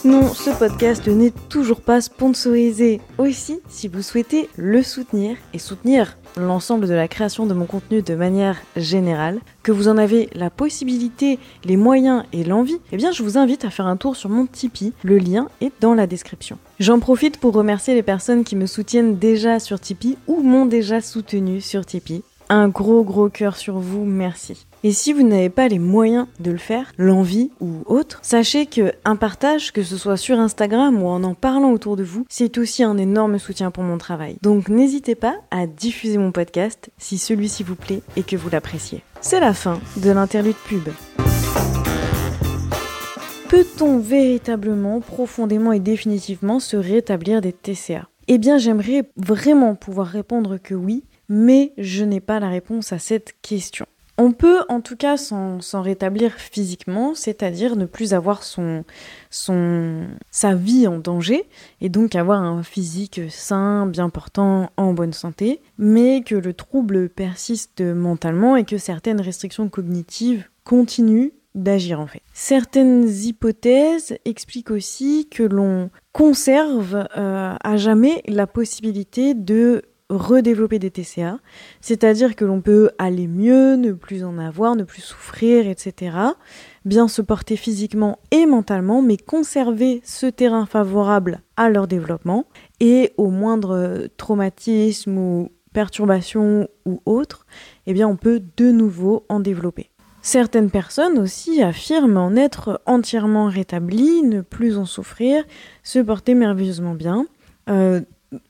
Non, ce podcast n'est toujours pas sponsorisé. Aussi, si vous souhaitez le soutenir et soutenir l'ensemble de la création de mon contenu de manière générale, que vous en avez la possibilité, les moyens et l'envie, eh bien je vous invite à faire un tour sur mon Tipeee. Le lien est dans la description. J'en profite pour remercier les personnes qui me soutiennent déjà sur Tipeee ou m'ont déjà soutenu sur Tipeee. Un gros gros cœur sur vous, merci. Et si vous n'avez pas les moyens de le faire, l'envie ou autre, sachez que un partage, que ce soit sur Instagram ou en en parlant autour de vous, c'est aussi un énorme soutien pour mon travail. Donc n'hésitez pas à diffuser mon podcast si celui-ci vous plaît et que vous l'appréciez. C'est la fin de l'interlude pub. Peut-on véritablement, profondément et définitivement se rétablir des TCA Eh bien j'aimerais vraiment pouvoir répondre que oui, mais je n'ai pas la réponse à cette question. On peut en tout cas s'en rétablir physiquement, c'est-à-dire ne plus avoir sa vie en danger et donc avoir un physique sain, bien portant, en bonne santé, mais que le trouble persiste mentalement et que certaines restrictions cognitives continuent d'agir en fait. Certaines hypothèses expliquent aussi que l'on conserve euh, à jamais la possibilité de redévelopper des TCA, c'est-à-dire que l'on peut aller mieux, ne plus en avoir, ne plus souffrir, etc. Bien se porter physiquement et mentalement, mais conserver ce terrain favorable à leur développement et au moindre traumatisme ou perturbation ou autre, eh bien on peut de nouveau en développer. Certaines personnes aussi affirment en être entièrement rétablies, ne plus en souffrir, se porter merveilleusement bien. Euh,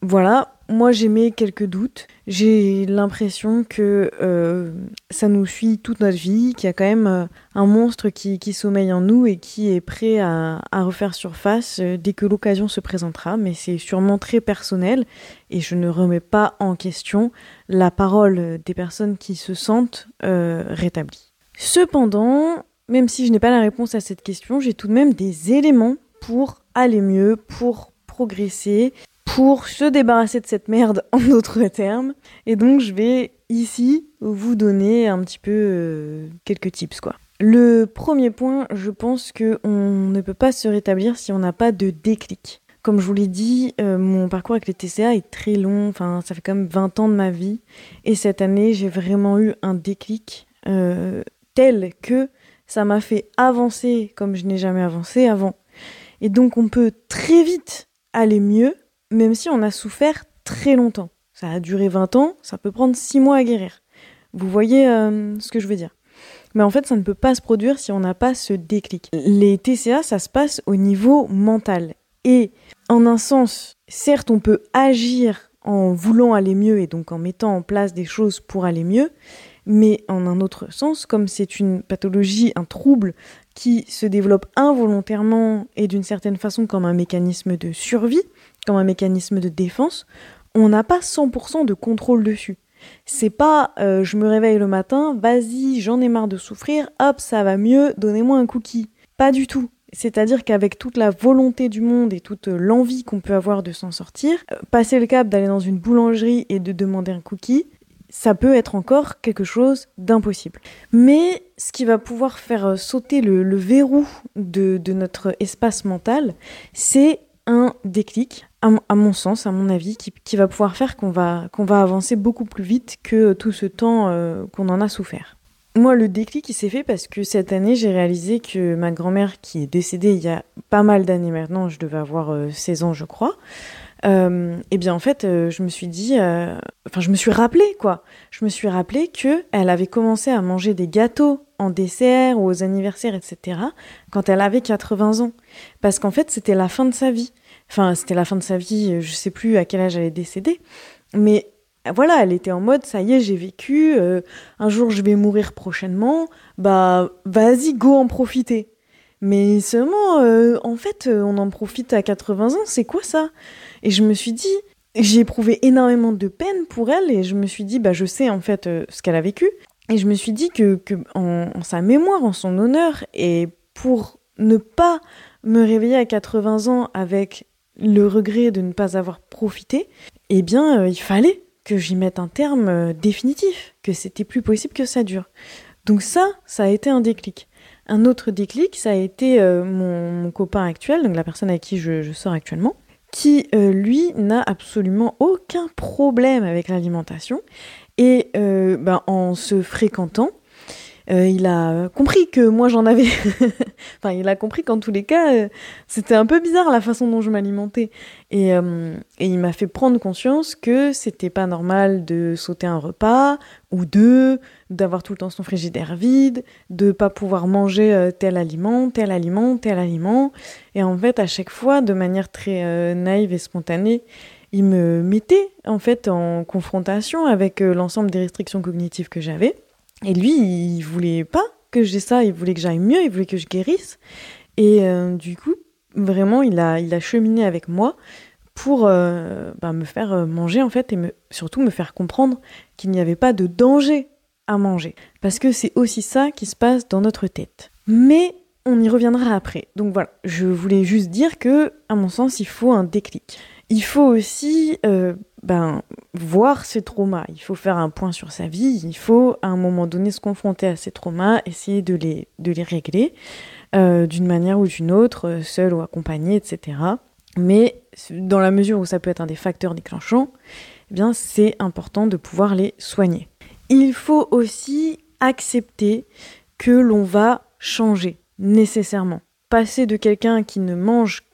voilà, moi j'ai mis quelques doutes. J'ai l'impression que euh, ça nous suit toute notre vie, qu'il y a quand même euh, un monstre qui, sommeille en nous et qui est prêt à, refaire surface euh, dès que l'occasion se présentera. Mais c'est sûrement très personnel et je ne remets pas en question la parole des personnes qui se sentent rétablies. Cependant, même si je n'ai pas la réponse à cette question, j'ai tout de même des éléments pour aller mieux, pour progresser pour se débarrasser de cette merde en d'autres termes. Et donc je vais ici vous donner un petit peu euh, quelques tips quoi. Le premier point, je pense que on ne peut pas se rétablir si on n'a pas de déclic. Comme je vous l'ai dit, euh, mon parcours avec les TCA est très long, enfin ça fait quand même 20 ans de ma vie. Et cette année, j'ai vraiment eu un déclic euh, tel que ça m'a fait avancer comme je n'ai jamais avancé avant. Et donc on peut très vite aller mieux même si on a souffert très longtemps. Ça a duré 20 ans, ça peut prendre 6 mois à guérir. Vous voyez euh, ce que je veux dire mais en fait, ça ne peut pas se produire si on n'a pas ce déclic. Les TCA, ça se passe au niveau mental. Et en un sens, certes, on peut agir en voulant aller mieux et donc en mettant en place des choses pour aller mieux, mais en un autre sens, comme c'est une pathologie, un trouble qui se développe involontairement et d'une certaine façon comme un mécanisme de survie, comme un mécanisme de défense, on n'a pas 100% de contrôle dessus. C'est pas euh, je me réveille le matin, vas-y, j'en ai marre de souffrir, hop, ça va mieux, donnez-moi un cookie. Pas du tout. C'est-à-dire qu'avec toute la volonté du monde et toute l'envie qu'on peut avoir de s'en sortir, euh, passer le cap d'aller dans une boulangerie et de demander un cookie, ça peut être encore quelque chose d'impossible. Mais ce qui va pouvoir faire euh, sauter le, verrou de, notre espace mental, c'est un déclic, à, mon sens, à mon avis, qui, va pouvoir faire qu'on va, va avancer beaucoup plus vite que tout ce temps euh, qu'on en a souffert. Moi, le déclic, il s'est fait parce que cette année, j'ai réalisé que ma grand-mère, qui est décédée il y a pas mal d'années maintenant, je devais avoir 16 euh, ans, je crois, euh, et bien en fait, euh, je me suis dit, euh, enfin je me suis rappelé quoi. Je me suis rappelé que elle avait commencé à manger des gâteaux en dessert ou aux anniversaires, etc. quand elle avait 80 ans, parce qu'en fait c'était la fin de sa vie. Enfin c'était la fin de sa vie, je sais plus à quel âge elle est décédée, mais voilà, elle était en mode ça y est, j'ai vécu, un jour je vais mourir prochainement, bah vas-y, go en profiter. Mais seulement, en fait, on en profite à 80 ans, c'est quoi ça? Et je me suis dit, j'ai éprouvé énormément de peine pour elle et je me suis dit, bah, je sais en fait euh, ce qu'elle a vécu. Et je me suis dit que, en, sa mémoire, en son honneur, et pour ne pas me réveiller à 80 ans avec le regret de ne pas avoir profité, eh bien, euh, il fallait que j'y mette un terme euh, définitif, que c'était plus possible que ça dure. Donc ça, ça a été un déclic. Un autre déclic, ça a été euh, mon, copain actuel, donc la personne avec qui je, sors actuellement, qui, lui, n'a absolument aucun problème avec l'alimentation. Et ben, en se fréquentant, euh, il a compris que moi j'en avais. enfin, il a compris qu'en tous les cas, euh, c'était un peu bizarre la façon dont je m'alimentais. Et, euh, et, il m'a fait prendre conscience que c'était pas normal de sauter un repas ou deux, d'avoir tout le temps son frigidaire vide, de pas pouvoir manger tel aliment, tel aliment, tel aliment. Et en fait, à chaque fois, de manière très naïve et spontanée, il me mettait en fait en confrontation avec l'ensemble des restrictions cognitives que j'avais. Et lui, il voulait pas que j'ai ça, il voulait que j'aille mieux, il voulait que je guérisse. Et euh, du coup, vraiment, il a, cheminé avec moi pour euh, bah, me faire euh, manger en fait et surtout me faire comprendre qu'il n'y avait pas de danger à manger. Parce que c'est aussi ça qui se passe dans notre tête. Mais on y reviendra après. Donc voilà, je voulais juste dire que, à mon sens, il faut un déclic. Il faut aussi ben, voir ses traumas. Il faut faire un point sur sa vie. Il faut, à un moment donné, se confronter à ses traumas, essayer de les, de les régler euh, d'une manière ou d'une autre, seul ou accompagné, etc. Mais dans la mesure où ça peut être un des facteurs déclenchants, eh bien, c'est important de pouvoir les soigner. Il faut aussi accepter que l'on va changer nécessairement. Passer de quelqu'un qui ne mange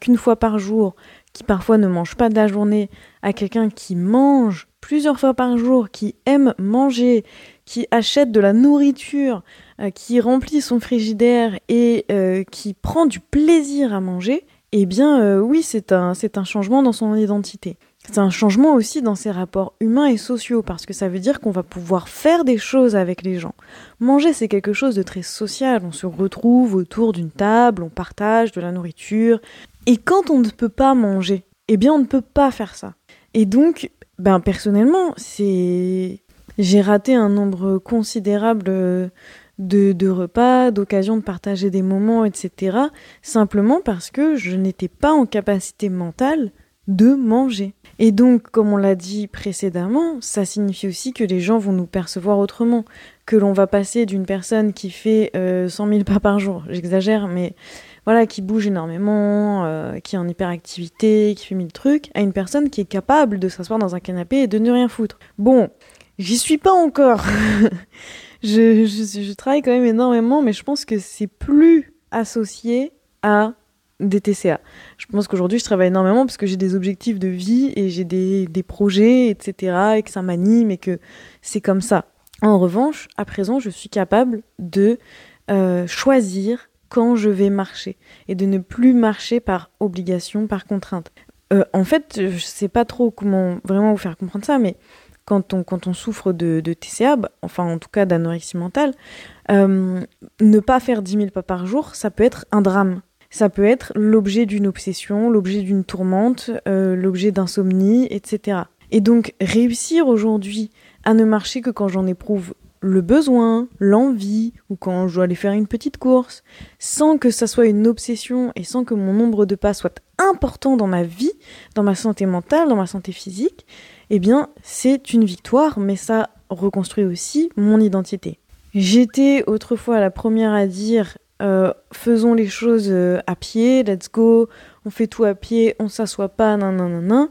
qu'une fois par jour qui parfois ne mange pas de la journée, à quelqu'un qui mange plusieurs fois par jour, qui aime manger, qui achète de la nourriture, euh, qui remplit son frigidaire et euh, qui prend du plaisir à manger, eh bien euh, oui, c'est un, c'est un changement dans son identité. C'est un changement aussi dans ses rapports humains et sociaux, parce que ça veut dire qu'on va pouvoir faire des choses avec les gens. Manger, c'est quelque chose de très social. On se retrouve autour d'une table, on partage de la nourriture, et quand on ne peut pas manger, eh bien on ne peut pas faire ça. Et donc, ben personnellement, c'est j'ai raté un nombre considérable de, de repas, d'occasions de partager des moments, etc. Simplement parce que je n'étais pas en capacité mentale de manger. Et donc, comme on l'a dit précédemment, ça signifie aussi que les gens vont nous percevoir autrement, que l'on va passer d'une personne qui fait 100 euh, 000 pas par jour, j'exagère, mais voilà, qui bouge énormément, euh, qui est en hyperactivité, qui fait mille trucs, à une personne qui est capable de s'asseoir dans un canapé et de ne rien foutre. Bon, j'y suis pas encore. je, travaille quand même énormément, mais je pense que c'est plus associé à des TCA. Je pense qu'aujourd'hui, je travaille énormément parce que j'ai des objectifs de vie et j'ai des, des projets, etc., et que ça m'anime et que c'est comme ça. En revanche, à présent, je suis capable de euh, choisir quand je vais marcher et de ne plus marcher par obligation, par contrainte. Euh, en fait, je sais pas trop comment vraiment vous faire comprendre ça, mais quand on, quand on souffre de, de TCA, bah, enfin en tout cas d'anorexie mentale, euh, ne pas faire 10 000 pas par jour, ça peut être un drame. Ça peut être l'objet d'une obsession, l'objet d'une tourmente, euh, l'objet d'insomnie, etc. Et donc réussir aujourd'hui à ne marcher que quand j'en éprouve le besoin, l'envie, ou quand je dois aller faire une petite course, sans que ça soit une obsession et sans que mon nombre de pas soit important dans ma vie, dans ma santé mentale, dans ma santé physique, eh bien c'est une victoire, mais ça reconstruit aussi mon identité. J'étais autrefois la première à dire euh, faisons les choses euh, à pied, let's go, on fait tout à pied, on s'assoit pas, nan nan nan nan.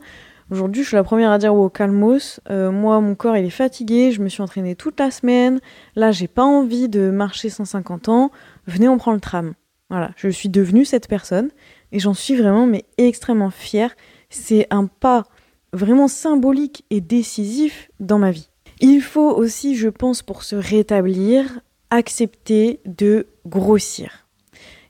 Aujourd'hui, je suis la première à dire au calmos. Euh, moi, mon corps, il est fatigué. Je me suis entraînée toute la semaine. Là, j'ai pas envie de marcher 150 ans. Venez, on prend le tram. Voilà, je suis devenue cette personne et j'en suis vraiment mais extrêmement fière. C'est un pas vraiment symbolique et décisif dans ma vie. Il faut aussi, je pense, pour se rétablir, accepter de grossir.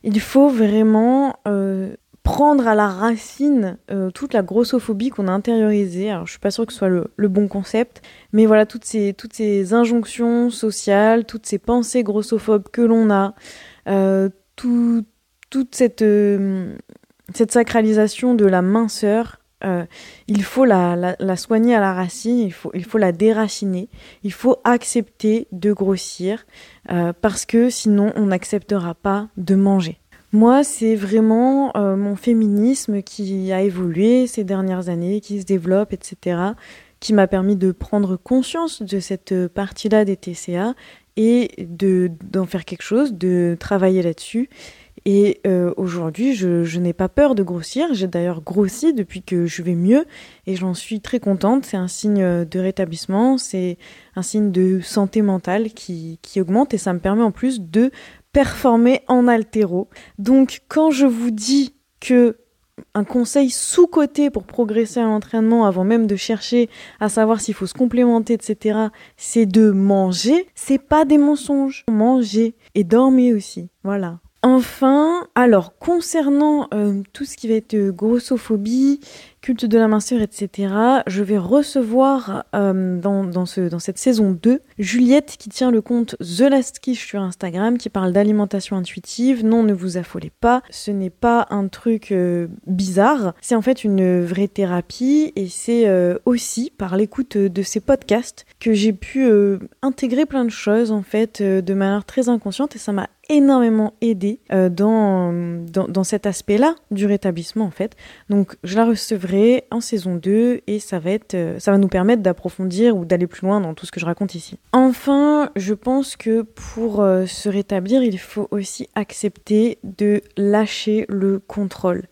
Il faut vraiment euh, prendre à la racine euh, toute la grossophobie qu'on a intériorisée. Alors je suis pas sûre que ce soit le, bon concept, mais voilà toutes ces toutes ces injonctions sociales, toutes ces pensées grossophobes que l'on a, euh, toute cette euh, cette sacralisation de la minceur il faut la, soigner à la racine, il faut, il faut la déraciner, il faut accepter de grossir parce que sinon on n'acceptera pas de manger. Moi, c'est vraiment euh, mon féminisme qui a évolué ces dernières années, qui se développe, etc., qui m'a permis de prendre conscience de cette partie-là des TCA et de d'en faire quelque chose, de travailler là-dessus et euh, aujourd'hui, je, n'ai pas peur de grossir. J'ai d'ailleurs grossi depuis que je vais mieux et j'en suis très contente. C'est un signe de rétablissement, c'est un signe de santé mentale qui, qui augmente et ça me permet en plus de performer en altéro. Donc quand je vous dis que un conseil sous-côté pour progresser à l'entraînement avant même de chercher à savoir s'il faut se complémenter, etc., c'est de manger, c'est pas des mensonges. Manger et dormir aussi. Voilà. Enfin, alors concernant euh, tout ce qui va être euh, grossophobie, culte de la minceur, etc., je vais recevoir euh, dans, dans, ce, dans cette saison 2 Juliette qui tient le compte The Last Kish sur Instagram qui parle d'alimentation intuitive. Non, ne vous affolez pas, ce n'est pas un truc bizarre, c'est en fait une vraie thérapie et c'est aussi par l'écoute de ces podcasts que j'ai pu intégrer plein de choses en fait de manière très inconsciente et ça m'a énormément aidé euh, dans, dans, cet aspect-là du rétablissement en fait. Donc je la recevrai en saison 2 et ça va, être, euh, ça va nous permettre d'approfondir ou d'aller plus loin dans tout ce que je raconte ici. Enfin, je pense que pour euh, se rétablir, il faut aussi accepter de lâcher le contrôle.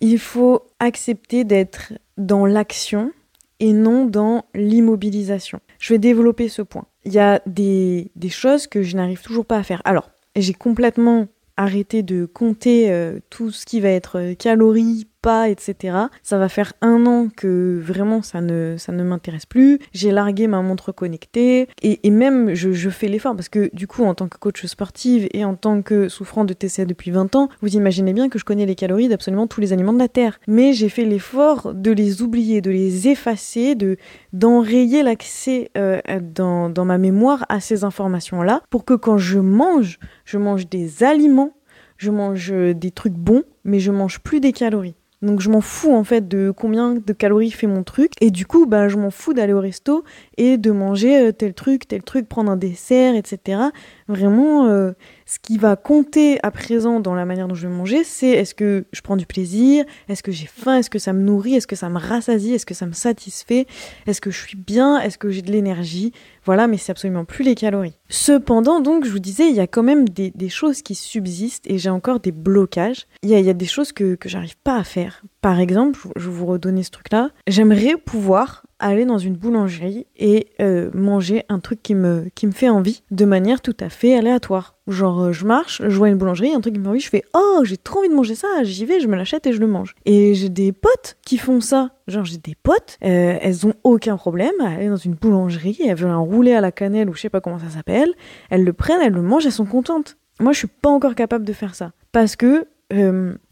Il faut accepter d'être dans l'action et non dans l'immobilisation. Je vais développer ce point. Il y a des, choses que je n'arrive toujours pas à faire. Alors, j'ai complètement arrêté de compter euh, tout ce qui va être calories, pas, etc. Ça va faire un an que vraiment ça ne, ça ne m'intéresse plus. J'ai largué ma montre connectée et, et même je, je fais l'effort parce que du coup en tant que coach sportive et en tant que souffrant de TCA depuis 20 ans, vous imaginez bien que je connais les calories d'absolument tous les aliments de la Terre. Mais j'ai fait l'effort de les oublier, de les effacer, de d'enrayer l'accès euh, dans, dans ma mémoire à ces informations-là pour que quand je mange, je mange des aliments je mange des trucs bons, mais je mange plus des calories. Donc je m'en fous en fait de combien de calories fait mon truc. Et du coup, bah, je m'en fous d'aller au resto et de manger euh, tel truc, tel truc, prendre un dessert, etc. Vraiment, euh, ce qui va compter à présent dans la manière dont je vais manger, c'est est-ce que je prends du plaisir, est-ce que j'ai faim, est-ce que ça me nourrit, est-ce que ça me rassasie, est-ce que ça me satisfait, est-ce que je suis bien, est-ce que j'ai de l'énergie. Voilà, mais c'est absolument plus les calories. Cependant, donc, je vous disais, il y a quand même des, choses qui subsistent et j'ai encore des blocages. Il y a, des choses que, que j'arrive pas à faire. Par exemple, je vais vous redonner ce truc-là. J'aimerais pouvoir aller dans une boulangerie et euh, manger un truc qui me, qui me fait envie de manière tout à fait aléatoire. Genre, euh, je marche, je vois une boulangerie, un truc qui me envie, je fais Oh, j'ai trop envie de manger ça, j'y vais, je me l'achète et je le mange. Et j'ai des potes qui font ça. Genre, j'ai des potes, euh, elles ont aucun problème à aller dans une boulangerie, elles veulent un roulé à la cannelle ou je sais pas comment ça s'appelle, elles le prennent, elles le mangent, elles sont contentes. Moi, je suis pas encore capable de faire ça. Parce que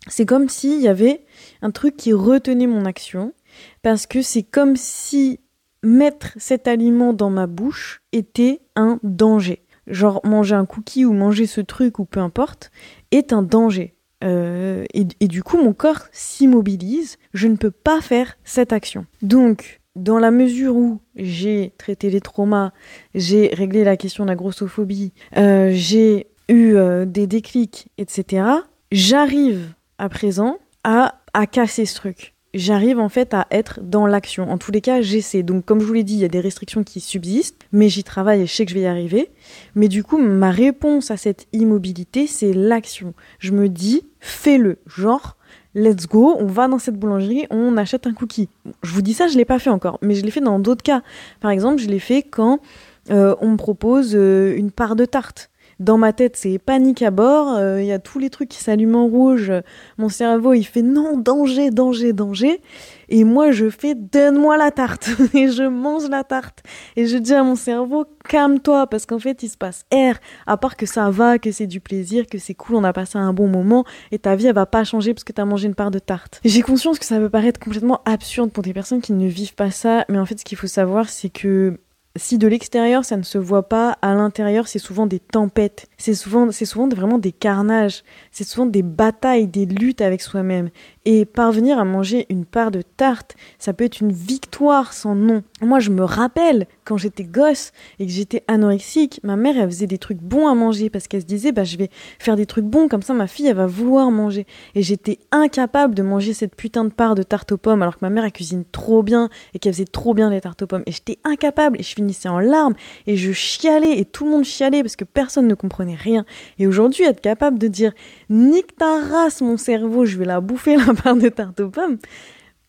c'est comme s'il y avait un truc qui retenait mon action parce que c'est comme si mettre cet aliment dans ma bouche était un danger. Genre manger un cookie ou manger ce truc ou peu importe est un danger. Euh, et, et, du coup, mon corps s'immobilise. Je ne peux pas faire cette action. Donc, dans la mesure où j'ai traité les traumas, j'ai réglé la question de la grossophobie, euh, j'ai eu euh, des déclics, etc., j'arrive à présent à, à casser ce truc j'arrive en fait à être dans l'action. En tous les cas, j'essaie. Donc, comme je vous l'ai dit, il y a des restrictions qui subsistent, mais j'y travaille et je sais que je vais y arriver. Mais du coup, ma réponse à cette immobilité, c'est l'action. Je me dis, fais-le. Genre, let's go, on va dans cette boulangerie, on achète un cookie. Je vous dis ça, je l'ai pas fait encore, mais je l'ai fait dans d'autres cas. Par exemple, je l'ai fait quand euh, on me propose euh, une part de tarte dans ma tête, c'est panique à bord. Il euh, y a tous les trucs qui s'allument en rouge. Mon cerveau, il fait non, danger, danger, danger. Et moi, je fais donne-moi la tarte. et je mange la tarte. Et je dis à mon cerveau, calme-toi, parce qu'en fait, il se passe R. À part que ça va, que c'est du plaisir, que c'est cool, on a passé un bon moment. Et ta vie, elle va pas changer parce que t'as mangé une part de tarte. J'ai conscience que ça peut paraître complètement absurde pour des personnes qui ne vivent pas ça. Mais en fait, ce qu'il faut savoir, c'est que si de l'extérieur ça ne se voit pas, à l'intérieur c'est souvent des tempêtes, c'est souvent, c'est souvent vraiment des carnages, c'est souvent des batailles, des luttes avec soi-même. Et parvenir à manger une part de tarte, ça peut être une victoire sans nom. Moi, je me rappelle quand j'étais gosse et que j'étais anorexique, ma mère, elle faisait des trucs bons à manger parce qu'elle se disait, bah, je vais faire des trucs bons, comme ça ma fille, elle va vouloir manger. Et j'étais incapable de manger cette putain de part de tarte aux pommes alors que ma mère, elle cuisine trop bien et qu'elle faisait trop bien les tartes aux pommes. Et j'étais incapable et je finissais en larmes et je chialais et tout le monde chialait parce que personne ne comprenait rien. Et aujourd'hui, être capable de dire, nique ta race, mon cerveau, je vais la bouffer la de tarte aux pommes,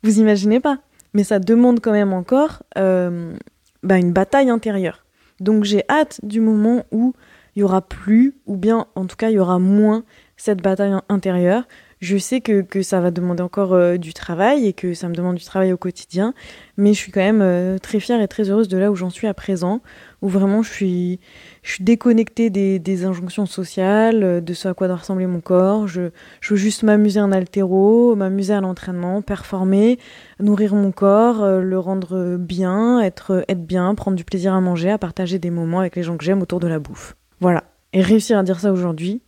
vous imaginez pas. Mais ça demande quand même encore euh, bah, une bataille intérieure. Donc j'ai hâte du moment où il y aura plus, ou bien en tout cas il y aura moins cette bataille intérieure. Je sais que, que ça va demander encore euh, du travail et que ça me demande du travail au quotidien, mais je suis quand même euh, très fière et très heureuse de là où j'en suis à présent, où vraiment je suis, je suis déconnectée des, des injonctions sociales, euh, de ce à quoi doit ressembler mon corps. Je, veux juste m'amuser en altéro, m'amuser à l'entraînement, performer, nourrir mon corps, le rendre bien, être, être bien, prendre du plaisir à manger, à partager des moments avec les gens que j'aime autour de la bouffe. Voilà. Et réussir à dire ça aujourd'hui,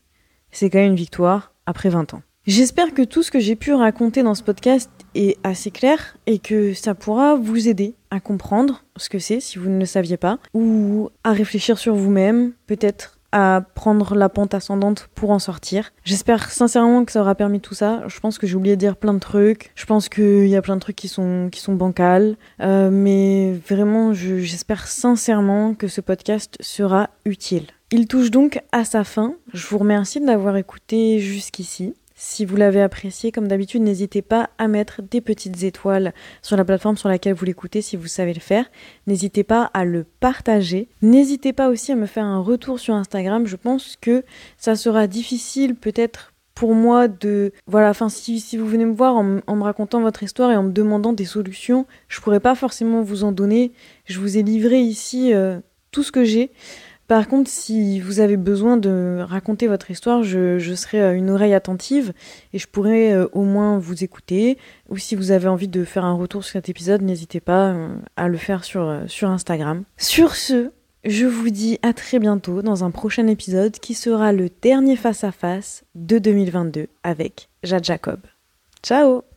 c'est quand même une victoire après 20 ans. J'espère que tout ce que j'ai pu raconter dans ce podcast est assez clair et que ça pourra vous aider à comprendre ce que c'est si vous ne le saviez pas ou à réfléchir sur vous-même, peut-être à prendre la pente ascendante pour en sortir. J'espère sincèrement que ça aura permis tout ça. Je pense que j'ai oublié de dire plein de trucs. Je pense qu'il y a plein de trucs qui sont, qui sont bancals. Euh, mais vraiment, j'espère sincèrement que ce podcast sera utile. Il touche donc à sa fin. Je vous remercie de l'avoir écouté jusqu'ici. Si vous l'avez apprécié, comme d'habitude, n'hésitez pas à mettre des petites étoiles sur la plateforme sur laquelle vous l'écoutez si vous savez le faire. N'hésitez pas à le partager. N'hésitez pas aussi à me faire un retour sur Instagram. Je pense que ça sera difficile peut-être pour moi de voilà enfin si, vous venez me voir en, me racontant votre histoire et en me demandant des solutions je pourrais pas forcément vous en donner je vous ai livré ici euh, tout ce que j'ai par contre, si vous avez besoin de raconter votre histoire, je, serai euh, une oreille attentive et je pourrai euh, au moins vous écouter. Ou si vous avez envie de faire un retour sur cet épisode, n'hésitez pas euh, à le faire sur, Instagram. Sur ce, je vous dis à très bientôt dans un prochain épisode qui sera le dernier face-à-face -face de 2022 avec Jade Jacob. Ciao